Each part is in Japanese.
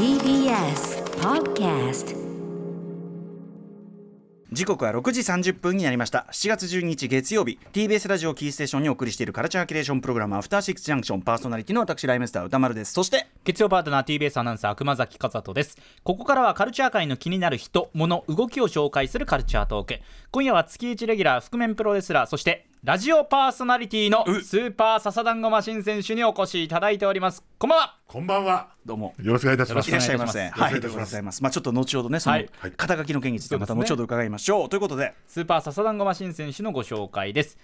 TBS Podcast 時刻は6時30分になりました。7月12日月曜日。TBS ラジオキーステーションにお送りしているカルチャーキュレーションプログラムアフターシックスジャンクションパーソナリティの私ライムスター歌丸です。そして月曜パートナー TBS アナウンサー熊崎和人です。ここからはカルチャー界の気になる人物動きを紹介するカルチャートーク。今夜は月1レギュラー覆面プロレスラーそしてラジオパーソナリティのスーパーササダンゴマシン選手にお越しいただいております。こんばんは。こんばんは。どうも。よろしくお願いいたします。いらっしゃいませはい。ありがとうございます。まあちょっと後ほどねそのはい。肩書きの件についてまた後ほど伺いましょう。ということで。スーパーササダンゴマシン選手のご紹介です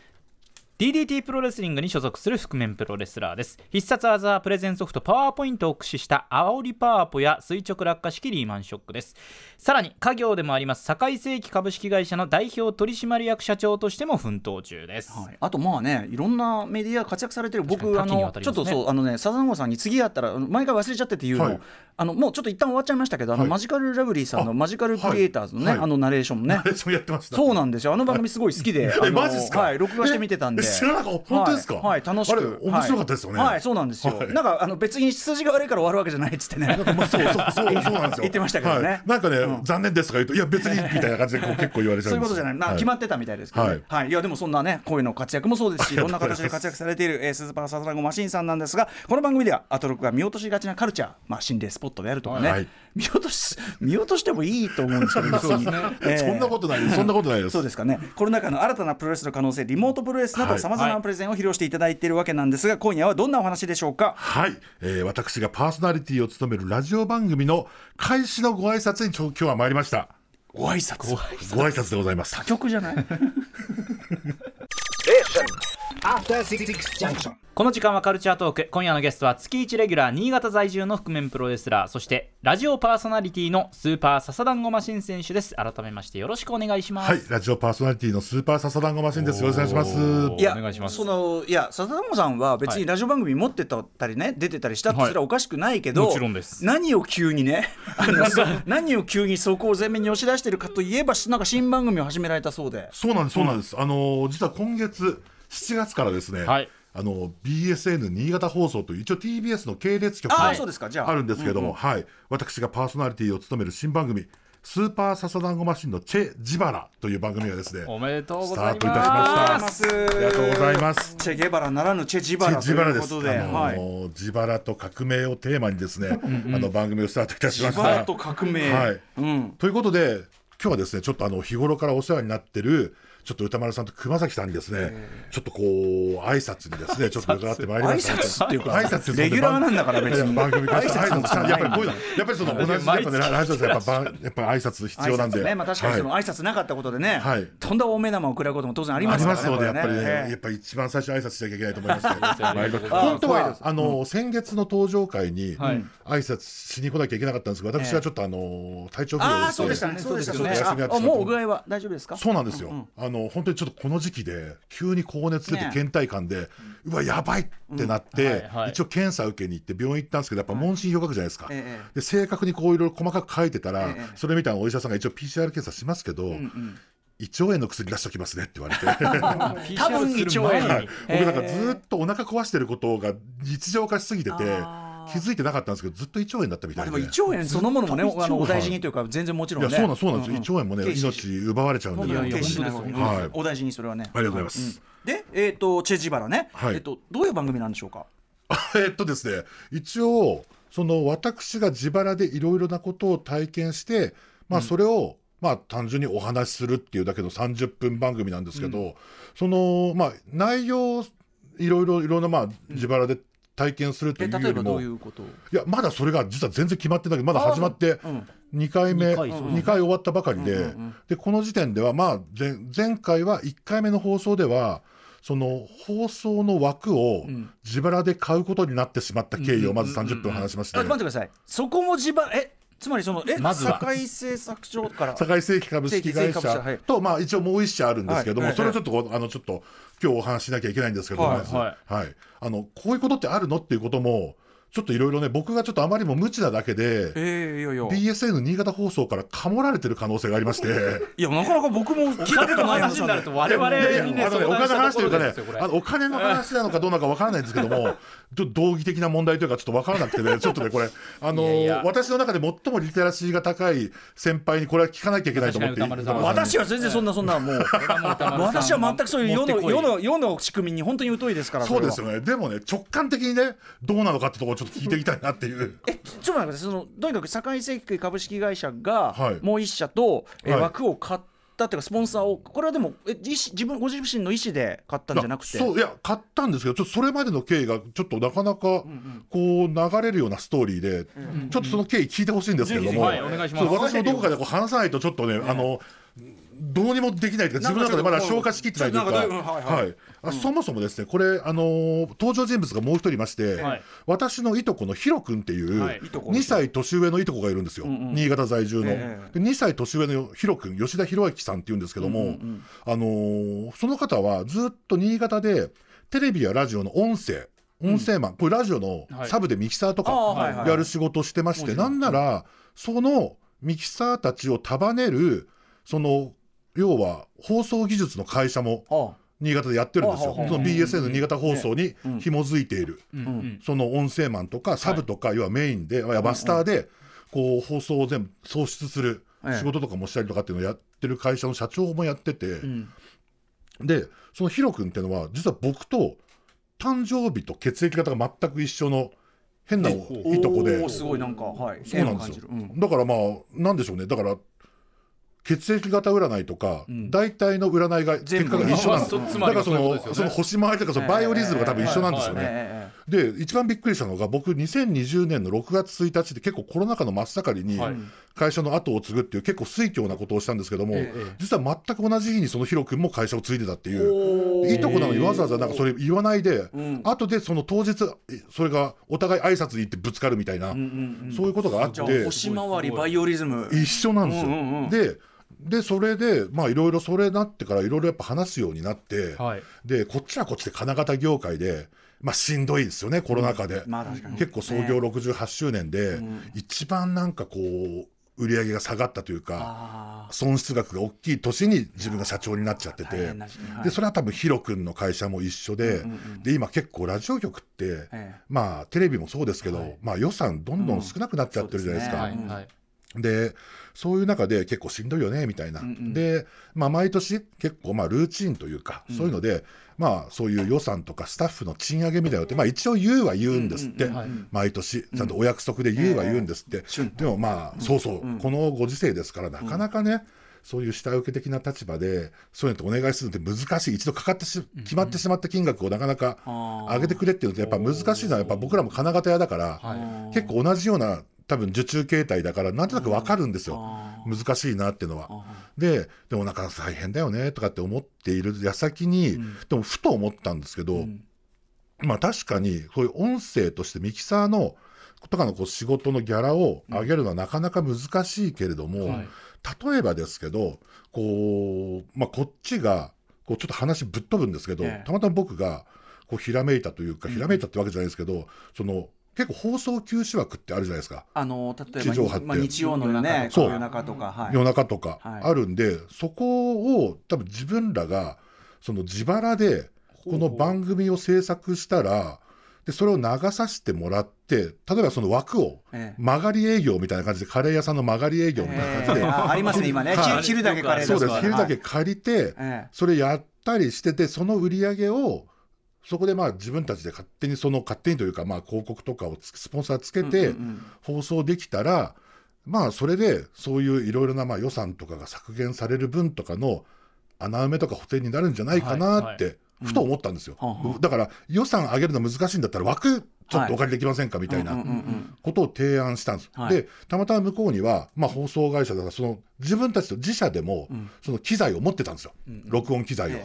DDT プロレスリングに所属する覆面プロレスラーです。必殺技プレゼンソフトパワーポイントを駆使した煽りパワーポや垂直落下式リーマンショックです。さらに家業でもあります堺世紀株式会社の代表取締役社長としても奮闘中です、はい、あとまあねいろんなメディア活躍されてる。僕あ確かに多岐にのちょっとそうあのねサザンゴさんに次会ったらあの毎回忘れちゃってっていうの。を、はい。あのもうちょっと一旦終わっちゃいましたけどあの、はい。マジカルラブリーさんのあマジカルクリエイターズのね、はい。あのナレーションもね。ナレーションやってました。そうなんですよ。あの番組すごい好きであのマジっすか？はい録画して見てたんで。え知らなかった。本当ですか？はい、はい楽しく。面白かったですよね。はい、はいそうなんですよ、はい。なんかあの別に数字が悪いから終わるわけじゃないっつってね。まあそうそうそうそうなんですよ。言ってましたけどね。はい。なんかね、残念ですとか言うといや別にみたいな感じでこう結構言われちゃそううんいうことじゃない、決まってたみたいですけど、ね。はい。はい。い、やでもそんなね声の活躍もそうですしい。ろんな形で活躍されている、えー、スーパーサザンゴマシンさんなんですがこの番組ではアトロクが見落としがちなカルチャー、まあ、心霊スポットであるとかね、はい。見落とし見落としてもいいと思うんですけどそんなことないそんなことないです。そうですかね。コロナ禍の新たなプロレスの可能性リモートプロレスなどはいさまざまなプレゼンを披露していただいているわけなんですが今夜はどんなお話でしょうか？はい、えー私がパーソナリティを務めるラジオ番組の開始のご挨拶に今日は参りました。ご挨拶ご挨拶でございます。曲じゃない？Junction. この時間はカルチャートーク。今夜のゲストは月1レギュラー新潟在住の覆面プロレスラー。そしてラジオパーソナリティのスーパーササダンゴマシン選手です。改めましてよろしくお願いします。はい、ラジオパーソナリティのスーパーササダンゴマシンです。よろしくお願いします。おいやお願いします。そのいや笹田さんは別にラジオ番組持ってたりね、出てたりしたってそれはおかしくないけど、もちろんです。何を急にね 何を急にそこを前面に押し出してるかといえばなんか新番組を始められたそうで。そうなんです、そうなんです。あのー実は今月7月からですね、はい。あの BSN 新潟放送という一応 TBS の系列局がそうですか。じゃあ。あるんですけども、はい、私がパーソナリティを務める新番組「スーパーササダンゴマシンのチェ・ジバラ」という番組がですねおめでとうごスタざいートいたしまますした。ありがとうございます。チェ・ゲバラならぬチェ・ジバラとジバラです。いうことで、あのはい、ージバラと革命をテーマにですね、あの番組をスタートいたしました。ジバラと革命、はい。うん、ということで今日はですねちょっとあの日頃からお世話になってるちょっと歌丸さんと熊崎さんにですね、ちょっとこう挨拶にですね ちょっと伺ってまいりま挨した。拶っていうか挨拶レギュラーなんだから別に。番組挨拶やっぱりこういうのやっぱりその同じやっぱねラジやっぱばやっぱり挨拶必要なんで。まあ、確かにそのはい挨拶なかったことでね、はい。とんだ大目玉を食らうことも当然ありまありすからねますのでやっぱりねやっぱり一番最初に挨拶しなきゃいけないと思いますけど。本当はあの先月の登場会にはい。挨拶しに来なきゃいけなかったんですけど私はちょっとあの体調不良ああでそうでしたね。そうでした。そうでしたお休みになってしまってあもうお具合は大丈夫ですか？そうなんですよ、あの本当にちょっとこの時期で急に高熱出てね倦怠感で、うわやばいってなって、はいはい。一応検査受けに行って病院行ったんですけどやっぱ問診票書くじゃないですか、ええ。で正確にこういろいろ細かく書いてたら、ええ。それ見たらお医者さんが一応 PCR 検査しますけど、胃腸炎の薬出しておきますねって言われて。多分胃腸炎はい。ええ僕なんかずっとお腹壊してることが日常化しすぎてて気づいてなかったんですけどずっと胃腸炎だったみたいで。まあでも胃腸炎そのものもねあのお大事にというか全然もちろんね。いやそうなんそうなんですよ、ん。胃腸炎もね命奪われちゃうんで。ねいやいやいや決しない方がいいはい。お大事にそれはね。ありがとうございます、でえっとチェ・ジバラね。はい。えっとどういう番組なんでしょうか？えっとですね一応その私が自腹でいろいろなことを体験してまあそれを、まあ単純にお話しするっていうだけの30分番組なんですけど、そのまあ内容いろいろいろんなまあ自腹で体験するというよりも、いやまだそれが実は全然決まってない。けどまだ始まってうん。2回目二回そう2回終わったばかりで,、でこの時点ではまあ前前回は1回目の放送ではその放送の枠を自腹で買うことになってしまった経緯をまず30分話しまして、あ待ってください。そこも自腹えつまりそのえま堺製作所から？堺世紀株式会社と、まあ、一応もう一社あるんですけども、はいそれをちょっとあのちょっと今日お話ししなきゃいけないんですけど、はい。はい、あのこういうことってあるの？っていうこともちょっといろいろね僕がちょっとあまりにも無知なだけでええいやいや。BSN 新潟放送からかもられてる可能性がありまして。いやなかなか僕も聞いたことない話になると我々いやいやにねお金の話というかねあのお金の話なのかどうなのかわからないんですけどもちょっと道義的な問題というかちょっとわからなくてね ちょっとねこれあのいやいや。私の中で最もリテラシーが高い先輩にこれは聞かなきゃいけないと思って私は全然そんなそん。なもう私は全くそういう世の世の世の仕組みに本当に疎いですからそうですよよね。でもね直感的にねどうなのかってところょっと聞いていきたいなっていう。えちょっと待ってそのとにかく堺石器株式会社がはい。もう一社と、えはい。枠を買ったっていうかスポンサーをこれはでもえ自自分ご自身の意思で買ったんじゃなくて？そういや買ったんですけどちょっとそれまでの経緯がちょっとなかなかこう流れるようなストーリーで、ちょっとその経緯聞いてほしいんですけれども、私もどこかでこう話さないとちょっとね、あのどうにもできないというか自分の中でまだ消化しきってないというか。はいはい。そもそもですねこれあのー登場人物がもう一人いまして、はい。私のいとこのヒロ君っていう、はい。いとこの2歳年上のいとこがいるんですよ、新潟在住の、えで2歳年上のヒロ君吉田博之さんっていうんですけども、あのーその方はずっと新潟でテレビやラジオの音声音声マン、これラジオのはい。サブでミキサーとかやる仕事をしてまして、なんならそのミキサーたちを束ねるその要は放送技術の会社もあ新潟でやってるんですよ、その BSN 新潟放送に紐づいている、その音声マンとかサブとか、要はメインで、マスターでこう放送を全部送出するええ。仕事とかもしたりとかっていうのをやってる会社の社長もやってて、ん。でそのヒロ君っていうのは実は僕と誕生日と血液型が全く一緒の変ないとこで。すごいなんかはい。そうなんですよ。だからまあなんでしょうね。だから血液型占いとか、大体の占いが結果が一緒なんです だからそのその星回りとかそのバイオリズムが多分一緒なんですよね。えで一番びっくりしたのが僕2020年の6月1日で結構コロナ禍の真っ盛りにはい。会社の後を継ぐっていう結構推挙なことをしたんですけども、ええ実は全く同じ日にそのヒロ君も会社を継いでたっていおうー。いいとこなのにわざわざなんかそれ言わないで、ん。後でその当日えそれがお互い挨拶に行ってぶつかるみたいな、そういうことがあって。星回りバイオリズム。一緒なんですよ。ででそれでまあいろいろそれなってからいろいろやっぱ話すようになって、はい。でこっちはこっちで金型業界で、まあ、しんどいですよねコロナ禍で、まあ確かに。結構創業68周年で、一番なんかこう売り上げが下がったというかあ損失額が大きい年に自分が社長になっちゃっててはい。でそれは多分ヒロ君の会社も一緒で,、で今結構ラジオ局って、ええ。まあテレビもそうですけど、まあ、予算どんどん少なくなっちゃってるじゃないですか。うんでそういう中で結構しんどいよねみたいな、で、まあ、毎年結構まあルーチンというか、そういうので、まあ、そういう予算とかスタッフの賃上げみたいなのって、まあ、一応言うは言うんですって、毎年ちゃんとお約束で言うは言うんですって、でもまあそうそう、このご時世ですからなかなかね、そういう下請け的な立場でそういうのってお願いするのって難しい一度かかってし決まってしまった金額をなかなか上げてくれっていうのってやっぱ難しいのはやっぱ僕らも金型屋だから、結構同じような多分受注形態だからなんとなく分かるんですよ、難しいなっていうのは。ででもなんか大変だよねとかって思っている。矢先に、でもふと思ったんですけど、まあ確かにこういう音声としてミキサーのとかのこう仕事のギャラを上げるのはなかなか難しいけれども、はい。例えばですけどこう、まあ、こっちがこうちょっと話ぶっ飛ぶんですけど、ええ。たまたま僕がこうひらめいたというか、ひらめいたってわけじゃないですけどその結構放送休止枠ってあるじゃないですか。あの例え地上波って。ば、まあ、日曜のねそう夜中とか、はい、夜中とかはい。あるんで、そこを多分自分らがその自腹でこの番組を制作したらでそれを流させてもらって例えばその枠をええ。曲がり営業みたいな感じでカレー屋さんの曲がり営業みたいな感じで、えーあありますね今ね、はい。昼昼だけカレーそうです。はい昼だけ借りて、ええ。それやったりしててその売り上げをそこでまあ自分たちで勝手にその勝手にというかまあ広告とかをつスポンサーつけて放送できたらまあそれでそういういろいろなまあ予算とかが削減される分とかの穴埋めとか補填になるんじゃないかなっはいてふと思ったんですよ。だから予算上げるの難しいんだったら枠ちょっとお借りできませんか？みたいなことを提案したんです。はい。でたまたま向こうには、まあ、放送会社だからその自分たちと自社でもその機材を持ってたんですよ、録音機材を。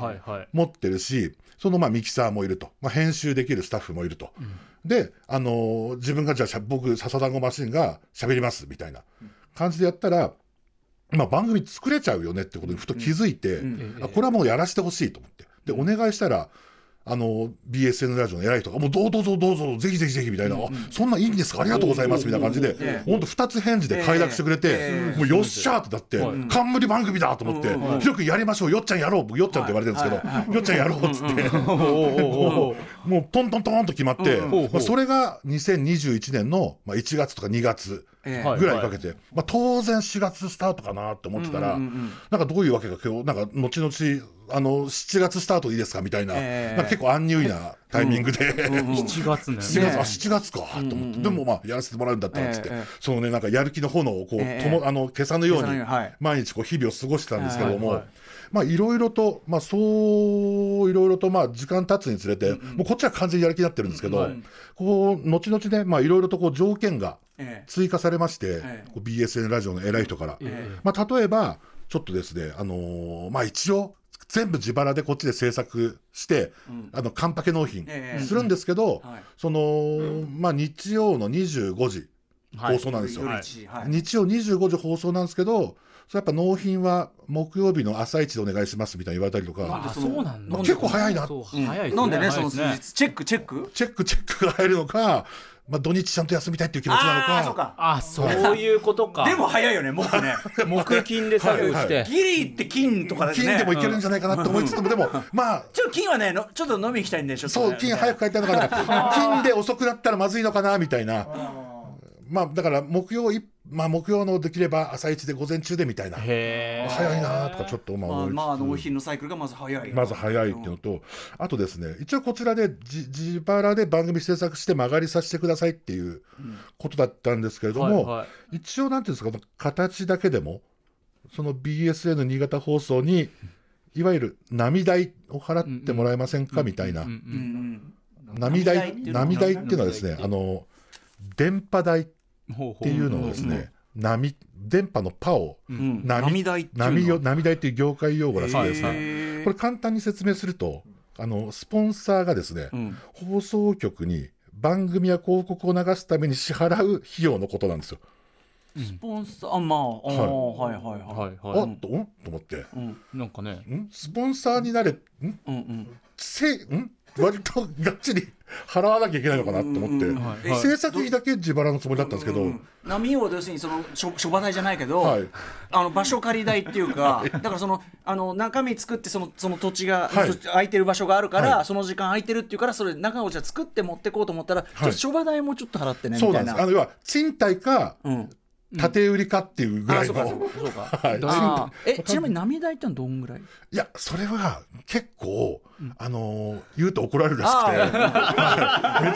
持ってるしそのまあミキサーもいると、まあ、編集できるスタッフもいると、で、あのー自分がじゃあ僕笹団子マシンが喋りますみたいな感じでやったら、まあ、番組作れちゃうよねってことにふと気づいて、あこれはもうやらせてほしいと思って。でお願いしたらあの BSN ラジオの偉い人がもうどうぞどうぞぜひぜひぜひみたいな、あそんな、いいんですか？ありがとうございますみたいな感じで、本当2つ返事で快諾してくれて、ええ。もうよっしゃーってなって、冠番組だと思って、よくやりましょうよっちゃんやろう僕よっちゃんって言われてるんですけど、よっちゃんやろうっつって、もうトントントンと決まって、まあ、それが2021年の、まあ、1月とか2月ぐらいにかけて、まあ、当然4月スタートかなって思ってたら、なんかどういうわけか今日なんか後々あの7月スタートいいですか？みたいな,、ええ。なんか結構アンニュイなタイミングで、7月ね。7月、あ7月か。と思って、でもまあやらせてもらうんだったらっつって、ええええ。そのねなんかやる気の炎をこう、ええともあの消さぬように毎日こう日々を過ごしてたんですけども、はいはい。まあいろいろとまあそういろいろとまあ時間経つにつれて、もうこっちは完全にやる気になってるんですけど、こう後々ねまあいろいろとこう条件がええ。追加されまして、ええ。こう BSN ラジオの偉い人から、え。まあ、例えばちょっとですね、あのーまあ、一応全部自腹でこっちで制作して、あのカンパケ納品ええ。するんですけど、はい。その、まあ、日曜の25時放送なんですよ、日曜25時放送なんですけどそれやっぱ納品は木曜日の朝一でお願いしますみたいに言われたりとか。あそうなんだ。結構早いな。そううん早いですね。なんでねその数日チェックチェック。チェックチェックが入るのか、まあ、土日ちゃんと休みたいっていう気持ちなのか。ああそうか。あそういうことか。でも早いよねもっとね。木金で作業しはいてギリって金とかですね。金でもいけるんじゃないかなって思いつつも、でもまあ。ちょっと金はねのちょっと飲み行きたいんでちょそう金早く帰りたいのかな 金で遅くなったらまずいのかなみたいなまあだから木曜いまあ木曜のできれば朝一で午前中でみたいな。早いなとかちょっとまあまあまあ納品のサイクルがまず早いまず早いっていうのと、あとですね一応こちらでじ自腹で番組制作して曲がりさせてくださいっていうことだったんですけれども、はいはい。一応なんていうんですか形だけでもその BSN 新潟放送にいわゆる波代を払ってもらえませんかみたいな。うんうん波代波波代っていうのは代っていうのはですねあの電波代っていうのをですね波電波の波をう波波代っていうの。波よ波代っていう業界用語らしいです。ね。これ簡単に説明するとあのスポンサーがですね、うん。放送局に番組や広告を流すために支払う費用のことなんですよ。スポンサーあまあはい。はいはいはい。あはっとんと思って。なんかね。ん？スポンサーになれん？うんうん。せん？割とがっちり払わなきゃいけないのかなと思って、うんはい制作費だけ自腹のつもりだったんですけど、うん波を要するにその諸諸場代じゃないけど、はいあの場所借り代っていうか、だからそのあの中身作ってそのその土地が、はい空いてる場所があるから、はいその時間空いてるっていうからそれ中をじゃあ作って持ってこうと思ったら、諸場代もちょっと払ってねみそうたな。ないんですあの要は賃貸かうん、建売りかっていうぐらいの、あそうかそうか えちなみに波代ってのはどんぐらい？いやそれは結構、あのー言うと怒られるらしく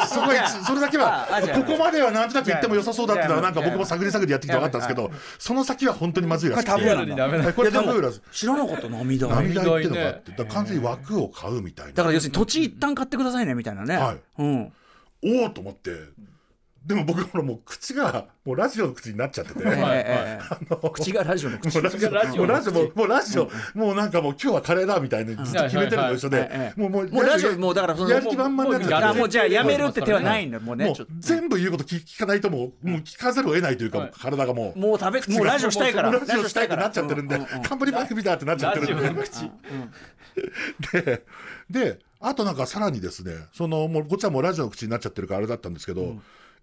て、そこそれだけはここまではなんとなく言っても良さそうだっていうのはなんか僕も探り探りやってきて分かったんですけどその先は本当にまずいらしくて。これタブーなんだダメだ。はいこれタブーらしい。知らなかった波代波代ってのがあってねだ完全に枠を買うみたいなだから要するに土地一旦買ってくださいねみたいなね、はいうん、おおと思ってでも僕ほらもう口がもうラジオの口になっちゃってて、ええええええ口がラジオの口。もうラジオラジオもうラジオもうもうラジオもうなんかもう今日はカレーだみたいにずっと決めてるのと一緒はいはいはいでもうもうもうラジオもうだからそのやる気満々になっちゃって。あもうじゃあやめるって手はないんだもうね全部言うこと聞聞かないともうもう聞かざるを得ないというか、はい。体がもう。もう食べもうラジオしたいから。ラジオしたいってなっちゃってるんで、うううカンパニー番組だってなっちゃってるんで。オの口。で、で、あとなんかさらにですね、そのもうこっちはもうラジオの口になっちゃってるからあれだったんですけど、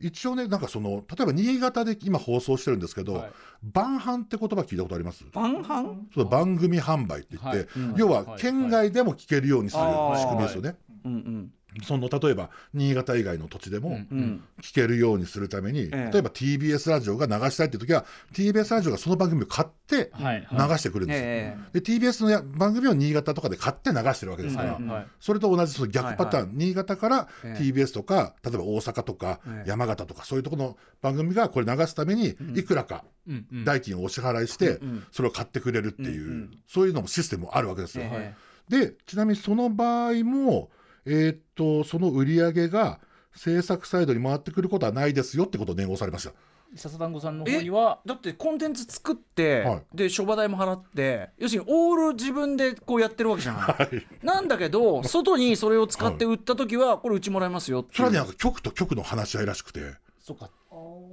一応ね、なんかその例えば新潟で今放送してるんですけど、はい。晩飯って言葉聞いたことあります？晩飯？そう番組販売って言って、はい。うん。要ははい。県外でも聞けるようにする仕組みですよね。うんうんその例えば新潟以外の土地でも、うん聞けるようにするために、ええ。例えば TBS ラジオが流したいっていう時は TBS ラジオがその番組を買ってはい流してくるんですよ。えで TBS のや番組を新潟とかで買って流してるわけですから、はいはい。それと同じその逆パターン、新潟からええ。TBS とか、例えば大阪とか、ええ。山形とかそういうところの番組がこれ流すためにいくらかうんうん。代金をお支払いして、んそれを買ってくれるっていう、うんうん。そういうのもシステムもあるわけですよ。え。でちなみにその場合も、えーっとその売り上げが制作サイドに回ってくることはないですよってことを念をされました。笹団子さんの方には。だってコンテンツ作って、はい。で諸場代も払って要するにオール自分でこうやってるわけじゃな い、なんだけど外にそれを使って売った時はこれうちもらいますよそれはねなんか局と局の話し合いらしくて。そうか。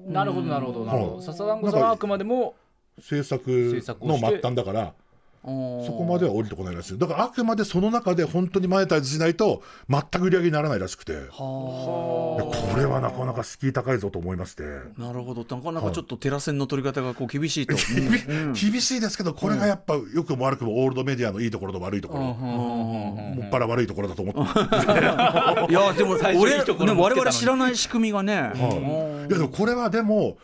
なるほどなるほどなるほはい。ど笹団子さんはあくまでも制作の末端だからそそこまでは降りてこないらしいだからあくまでその中で本当にマネタイズしないと全く売り上げにならないらしくて。これはなかなか敷居高いぞと思いまして。なるほど。なかなかちょっとテラ線の取り方がこう厳しいと、厳しいですけどこれがやっぱ良くも悪くもオールドメディアのいいところと悪いところ。もっぱら悪いところだと思って。いやでも俺いいところね我々知らない仕組みがね、はい。いやでもこれはでも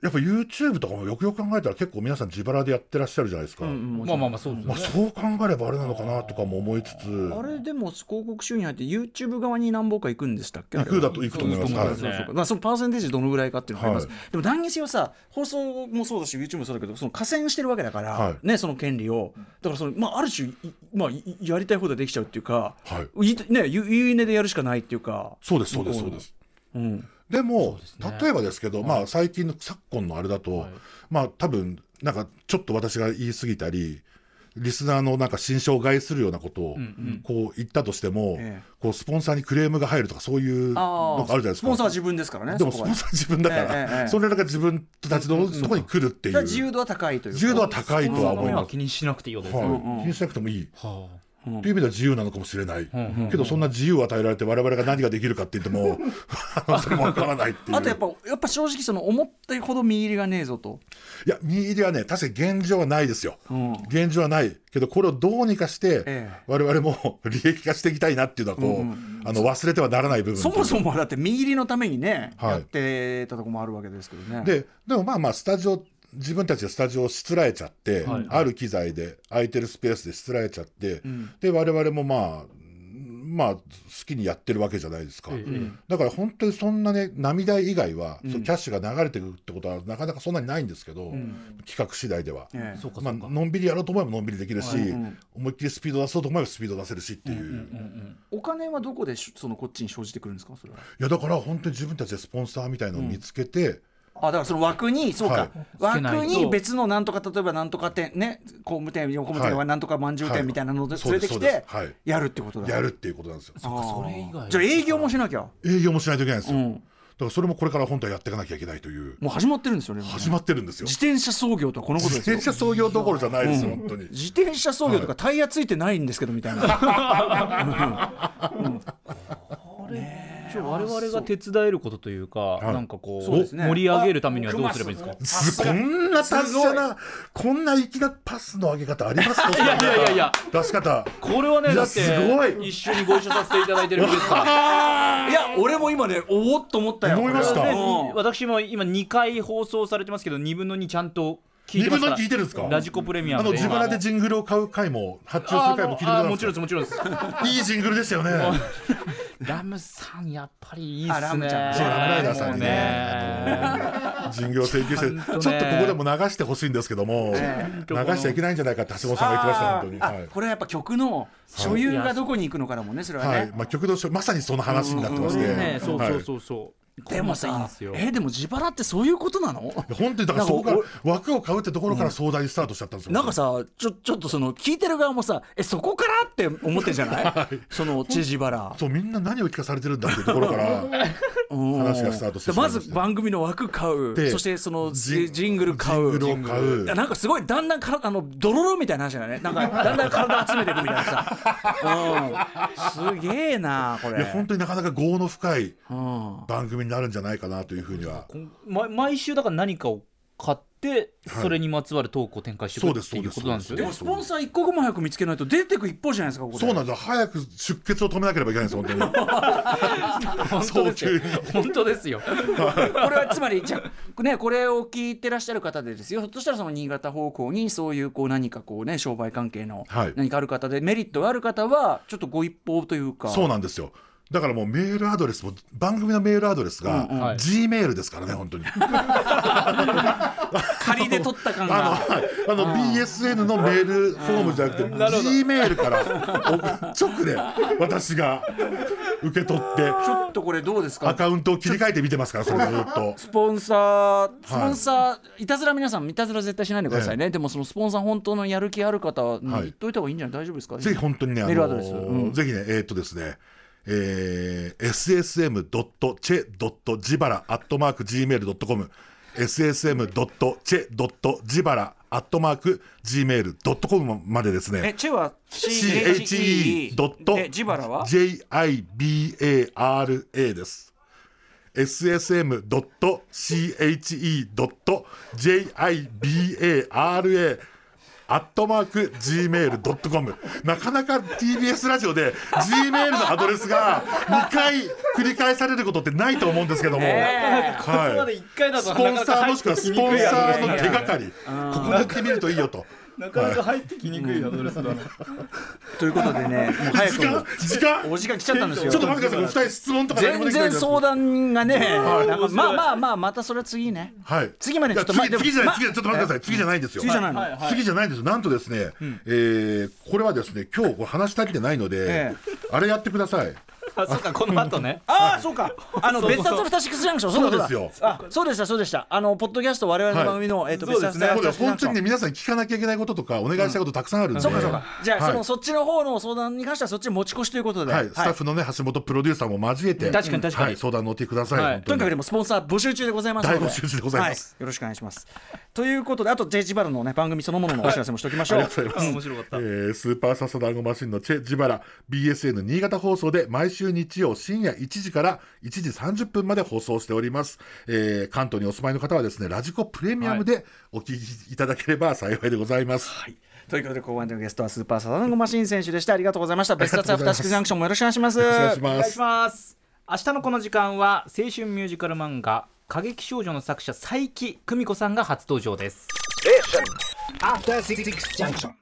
やっぱ YouTube とかもよくよく考えたら結構皆さん自腹でやってらっしゃるじゃないですか、まあまあまあそうですよまあ、ねそう考えればあれなのかなとかも思いつつ。あれでも広告収入入って YouTube 側に何本か行くんでしたっけ？行くだと行くと思います、はい。そうですそうそう。まあ、そのパーセンテージどのぐらいかっていうのがあります、はでも何にせよさ放送もそうだし YouTube もそうだけどその加戦してるわけだから、はい。ねその権利を。だからその、まあ、ある種いまあ、いやりたい放題できちゃうっていうか、はい。いねゆ言い値でやるしかないっていうか。そうですそうですそうです。うんでもすね。例えばですけど、まあ最近の昨今のあれだと、まあ多分なんかちょっと私が言い過ぎたりリスナーのなんか心象を害するようなことをこう言ったとしても、ええ。こうスポンサーにクレームが入るとかそういうのがあるじゃないですか。スポンサーは自分ですからねでもスポンサーは自分だから、ええええ。それらが自分たちのところに来るっていう、だか。ら自由度は高いというか。自由度は高いとは思います。気にしなくていいよね。はい。うんうん。気にしなくてもいい、はという意味では自由なのかもしれない、んけどそんな自由を与えられて我々が何ができるかって言っても それもわからないっていう。あとやっぱやっぱ正直その思ったほど見入りがねえぞと、いや見入りはね確かに現状はないですよ、うん。現状はないけどこれをどうにかして、ええ。我々も利益化していきたいなっていうのはこう、あの忘れてはならない部分そもそももだって見入りのためにね、はい。やってたとこもあるわけですけどね。ででもまあまあスタジオ自分たちでスタジオをしつらえちゃって、はい。ある機材で空いてるスペースでしつらえちゃって、で我々もまあまあ好きにやってるわけじゃないですか、ええ。だから本当にそんなね涙以外は、そのキャッシュが流れてくるってことはなかなかそんなにないんですけど、企画次第では。ええ。まあのんびりやろうと思えばのんびりできるし、ん。思いっきりスピード出そうと思えばスピード出せるしっていう、お金はどこでしそのこっちに生じてくるんですかそれは。いやだから本当に自分たちでスポンサーみたいのを見つけて、あだからその枠にそうか、はい枠に別のなんとか例えばなんとか店ね工務店横務店はなんとかまんじゅう店みたいなのではい連れてきてやるってことだ。やるっていうことなんですよ。それ以外じゃあ営業もしなきゃ。営業もしないといけないんですよ。うんだからそれもこれから本当はやっていかなきゃいけないという、もう始まってるんですよね。始まってるんですよ。自転車操業とはこのことですよ。自転車操業どころじゃないですよ、本当に。自転車操業とかタイヤついてないんですけどみたいな。ちょ我々が手伝えることというか、いなんかこうね。盛り上げるためにはどうすればいいですか？すこんな達者な、こんな粋なパスの上げ方ありますか？いやいやいやいや。出し方。これはねいやだってすごい。一緒にご一緒させていただいてるんですから。いや俺も今ねおおっと思ったよ。思いました。ね。私も今2回放送されてますけど2分の2ちゃんと聞いてますかるんですか？ラジコプレミアあの自腹でジングルを買う回も発注すある回も聞いてくださいあもちろんですもちろんです。いいジングルでしたよね。ラムさんやっぱりいいっすね。あラムちゃん。そうラムライダーさんにね。ね。人形を請求して、ちょっとここでも流してほしいんですけども、流しちゃいけないんじゃないかって橋本さんが言ってました、本当に。あはいこれはやっぱ曲の所有がどこに行くのかだもんねそれはね。はい。まあ、曲のまさにその話になってまして、ねそうはいそうそう。そうでもさえでも自腹ってそういうことなの？本当にだからそこから枠を買うってところから壮大にスタートしちゃったんですよ。なんかさちょちょっとその聞いてる側もさえそこからって思ってんじゃない？そのチェジ腹。そうみんな何を聞かされてるんだっていうところからうん 話がスタートしてしまず番組の枠買う。でそしてそのジングル買う。ジングルを買う。なんかすごいだんだんからあのドロロみたいな話だよね。なんか だんだん体集めていくみたいなさ、うん、すげえなこれ。いや本当になかなか業の深いうん。番組になるんじゃないかなというふうには。毎週だから何かを買ってそれにまつわるトークを展開してい。くっていうことなんですよね。でもスポンサー一刻も早く見つけないと出てく一方じゃないですかここでそうなんですよ。早く出血を止めなければいけないんです本当に。本当ですよ。本当ですよ。これはつまりじゃあねこれを聞いてらっしゃる方でですよ。ひょっとしたらその新潟方向にそういうこう何かこうね商売関係のはい。何かある方でメリットがある方はちょっとご一報というか。そうなんですよ。だからもうメールアドレスも番組のメールアドレスがうん G メールですからね本当に。仮で取った感あの、がはいあの BSN のメールフォームじゃなくて G メールからお 直で私が受け取ってちょっとこれどうですか？アカウントを切り替えて見てますからそれずっと。スポンサースポンサー、い、たずら皆さんいたずら絶対しないでくださいね、でもそのスポンサー本当のやる気ある方にはい。言っといた方がいいんじゃない？大丈夫ですか？ぜひ本当にね、あメールアドレス。のうん。ぜひね、えーっとですね、えー、ssm.che.jibara.gmail.com ssm.che.jibara アットマーク gmail.com までですえねチェは CHE ドットでジバラは JIBARA です。ssm.che.jibara アットマーク gmail.com なかなか TBS ラジオで Gmail のアドレスが2回繰り返されることってないと思うんですけども、はい、一回だスポンサーもしくはスポンサーの手がかり。ここ塗ってみるといいよと。なかなか入ってきにくいアドレスだなということでねもう早時間く時間？お時間来ちゃったんですよ。ちょっと待ってください、お二人質問とか何も全できない然相談がね、はい。なんかまあまあまあまたそれは次ね。はい。次までいやちょっとま次次じゃない、ま次じゃちょっと待ってください。次じゃないんですよ。次じゃないの、はい。次じゃないんです。なんとですね、えーこれはですね、今日これ話したりてないので、え。あれやってください。あそうかこの後ね。ああそうか。あの別冊アフターシックスジャンクション。そうだそうですよ。あそうでしたそうでした。あのポッドキャスト我々の番組の、えっと別冊アフターシックスジャンクション本当にね、皆さんに聞かなきゃいけないこととか、お願いしたいことたくさんあるんで。そうかそうか。じゃあ、はい。そのそっちの方の相談に関してはそっちに持ち越しということで、はい、スタッフのね、橋本プロデューサーも交えて、確かに確かに。はい、相談乗ってください。とにかくでもスポンサー募集中でございますので。大募集中でございます。はよろしくお願いします。ということであと J ジバラのね番組そのもののお知らせもしておきましょう。ありがとうございます。面白かった。えースーパーササダンゴマシンのチェ・ジバラ BSN 新潟放送で毎週日曜深夜1時から1時30分まで放送しております、えー関東にお住まいの方はですねラジコプレミアムでお聞きいただければ幸いでございます、ということで後半のゲストはスーパーサダンゴマシン選手でした。ありがとうございました。別冊アフターシックスジャンクションもよろしくお願いします。お願いしお願いします。ます明日のこの時間は青春ミュージカル漫画過激少女の作者佐伯久美子さんが初登場です。After Six Junction.